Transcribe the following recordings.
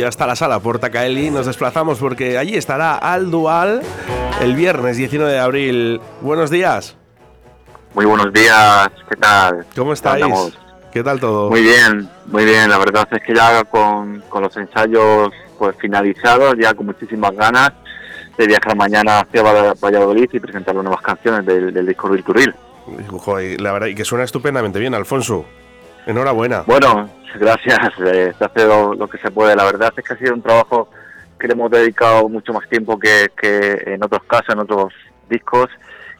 Y hasta la sala Portacaeli nos desplazamos porque allí estará Al Dual el viernes 19 de abril. Buenos días. Muy buenos días, ¿qué tal? ¿Cómo estáis? ¿Qué tal todo? Muy bien, muy bien. La verdad es que ya con, con los ensayos pues finalizados, ya con muchísimas ganas de viajar mañana hacia Valladolid y presentar las nuevas canciones del, del disco Ril La verdad, y que suena estupendamente bien, Alfonso. Enhorabuena. Bueno, gracias. Eh, se hace lo, que se puede. La verdad es que ha sido un trabajo que le hemos dedicado mucho más tiempo que, que en otros casos, en otros discos,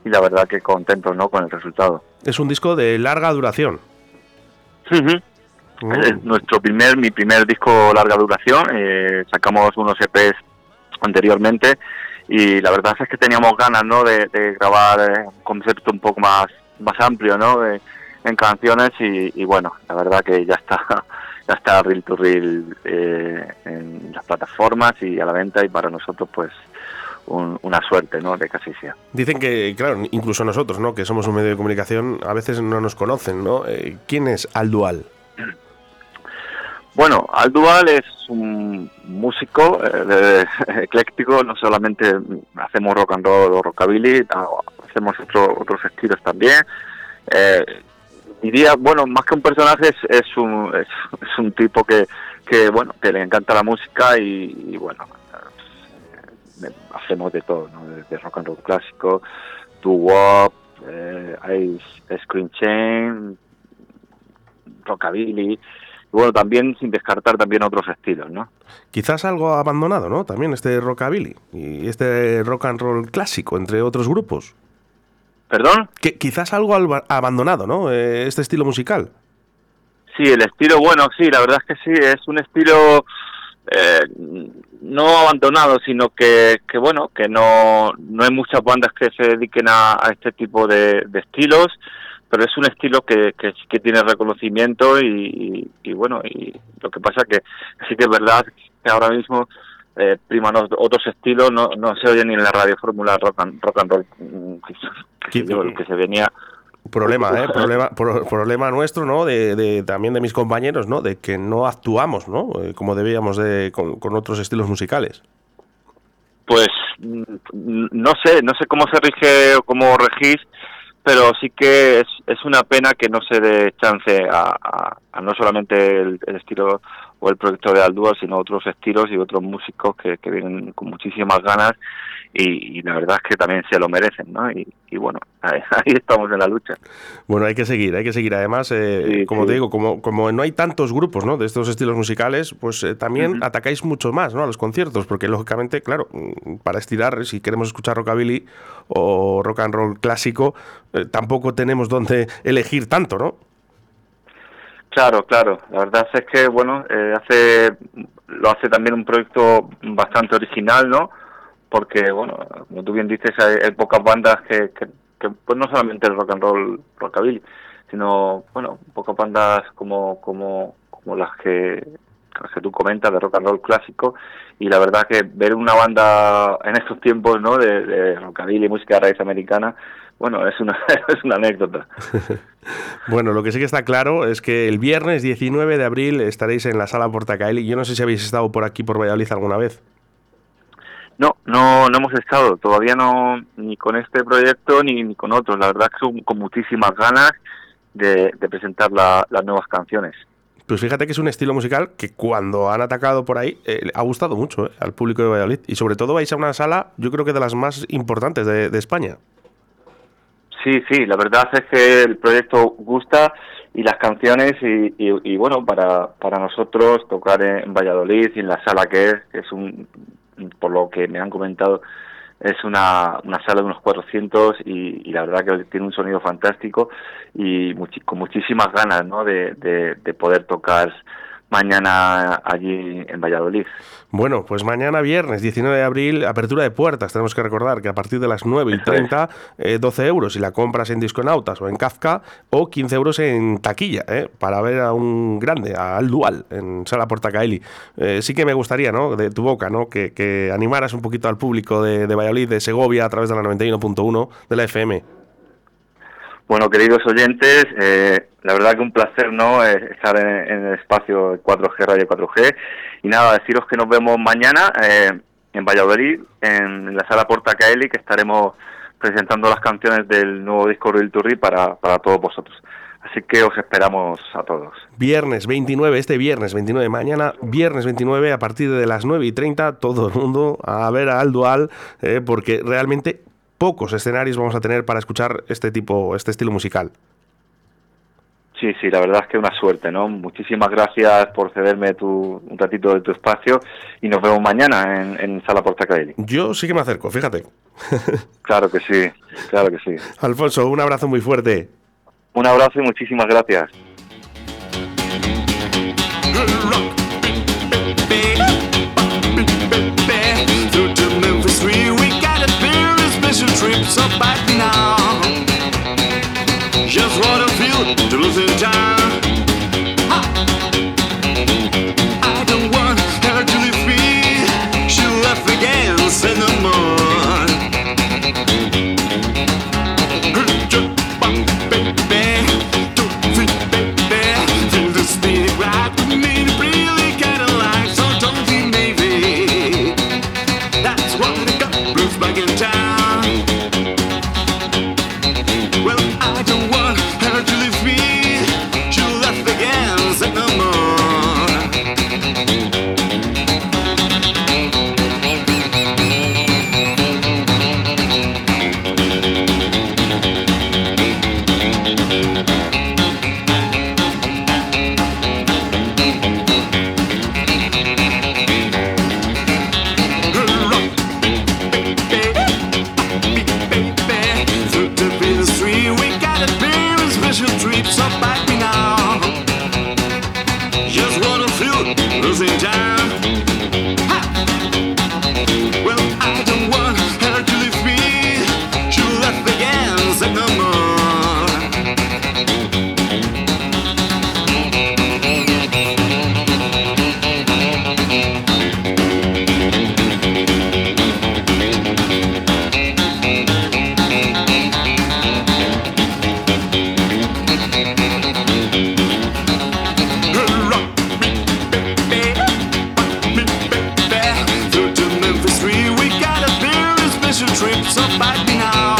y la verdad que contento ¿no? con el resultado. Es un disco de larga duración. Es nuestro primer, mi primer disco larga duración. Eh, sacamos unos EPs anteriormente y la verdad es que teníamos ganas, ¿no? De, grabar eh, un concepto un poco más más amplio, ¿no? En canciones y, bueno, la verdad que ya está ya está Reel to Reel eh, en las plataformas y a la venta y para nosotros pues una suerte, ¿no? De así sea. Dicen que, claro, incluso nosotros, ¿no? Que somos un medio de comunicación, a veces no nos conocen, ¿no? Eh, ¿Quién es Aldual? Bueno, Aldual es un músico eh, ecléctico, no solamente hacemos rock and roll o rockabilly, hacemos otros estilos también. Eh, diría, bueno, más que un personaje es, un, es, un tipo que, que, bueno, que le encanta la música y bueno, hacemos de todo, ¿no? desde rock and roll clásico, doo wop, eh, screen chain, rockabilly, y bueno, también sin descartar también otros estilos, ¿no? Quizás algo abandonado, ¿no? También este rockabilly y este rock and roll clásico, entre otros grupos. ¿Perdón? Que quizás algo abandonado, ¿no? Eh, este estilo musical. Sí, el estilo, bueno, sí, la verdad es que sí, es un estilo eh, no abandonado, sino que, que, bueno, que no, no hay muchas bandas que se dediquen a, este tipo de, estilos, pero es un estilo que, que sí que tiene reconocimiento y, y, bueno, y lo que pasa que sí que es verdad que ahora mismo eh, priman otros estilos, no, no se oye ni en la radio fórmula rock and, rock and roll, mm, que, que se venía problema, ¿eh? problema, problema nuestro, ¿no? De, también de mis compañeros, ¿no? De que no actuamos, ¿no? Eh, como debíamos de, con, otros estilos musicales. Pues mm, no sé, no sé cómo se rige o cómo regís, pero sí que es, es una pena que no se dé chance a, no solamente el, estilo o el proyecto de Aldúa, sino otros estilos y otros músicos que, que vienen con muchísimas ganas y, la verdad es que también se lo merecen, ¿no? Y, bueno, ahí, estamos en la lucha. Bueno, hay que seguir, hay que seguir. Además, eh, como te digo, como, como no hay tantos grupos, ¿no? De estos estilos musicales, pues eh, también atacáis mucho más, ¿no? A los conciertos, porque lógicamente, claro, mm, para estirar, si queremos escuchar rockabilly o rock and roll clásico, eh, tampoco tenemos donde elegir tanto, ¿no? Claro, claro. La verdad es que, bueno, hace lo hace también un proyecto bastante original, ¿no? porque, bueno, como tú bien dices, hay, pocas bandas que, que, pues no solamente el rock and roll, rockabilly, sino, bueno, pocas bandas como, como, como las que, las que tú comentas de rock and roll clásico, y la verdad que ver una banda en estos tiempos, ¿no?, de, de rockabilly, música de raíz americana, bueno, es una, es una anécdota. Bueno, lo que sí que está claro es que el viernes 19 de abril estaréis en la sala Portacaeli. Yo no sé si habéis estado por aquí, por Valladolid, alguna vez. No, no, no hemos estado, todavía no, ni con este proyecto ni, con otros. La verdad es que con muchísimas ganas de, presentar las nuevas canciones. Pues fíjate que es un estilo musical que cuando han atacado por ahí eh, ha gustado mucho eh, al público de Valladolid. Y sobre todo vais a una sala, yo creo que de las más importantes de, España. Sí, sí, la verdad es que el proyecto gusta y las canciones y, bueno, para, para nosotros tocar en Valladolid y en la sala que es, que es un, por lo que me han comentado, es una, una sala de unos 400 y, la verdad que tiene un sonido fantástico y con muchísimas ganas ¿no? de, de poder tocar mañana allí en Valladolid. Bueno, pues mañana viernes 19 de abril, apertura de puertas. Tenemos que recordar que a partir de las 9 y 30, 12 eh, euros si la compras en Disconautas o en Kafka, o 15 euros en taquilla, eh, para ver a un grande, al Dual, en Sala Portacaeli. Eh, sí que me gustaría, ¿no? De tu boca, ¿no? Que, animaras un poquito al público de, de Valladolid, de Segovia, a través de la 91.1 de la FM. Bueno, queridos oyentes, eh, la verdad que un placer no eh, estar en, el espacio 4G Radio 4G y nada, deciros que nos vemos mañana eh, en Valladolid, en la sala Porta Caeli, que estaremos presentando las canciones del nuevo disco Real Turri para, para todos vosotros. Así que os esperamos a todos. Viernes 29, este viernes 29, mañana viernes 29 a partir de las 9 y 30, todo el mundo a ver a Aldual, porque realmente pocos escenarios vamos a tener para escuchar este tipo, este estilo musical. Sí, sí, la verdad es que una suerte, ¿no? Muchísimas gracias por cederme tu, un ratito de tu espacio y nos vemos mañana en, en Sala Portacaeli. Yo sí que me acerco, fíjate. claro que sí, claro que sí. Alfonso, un abrazo muy fuerte. Un abrazo y muchísimas gracias. Up back now. Just what I feel to losing time. now.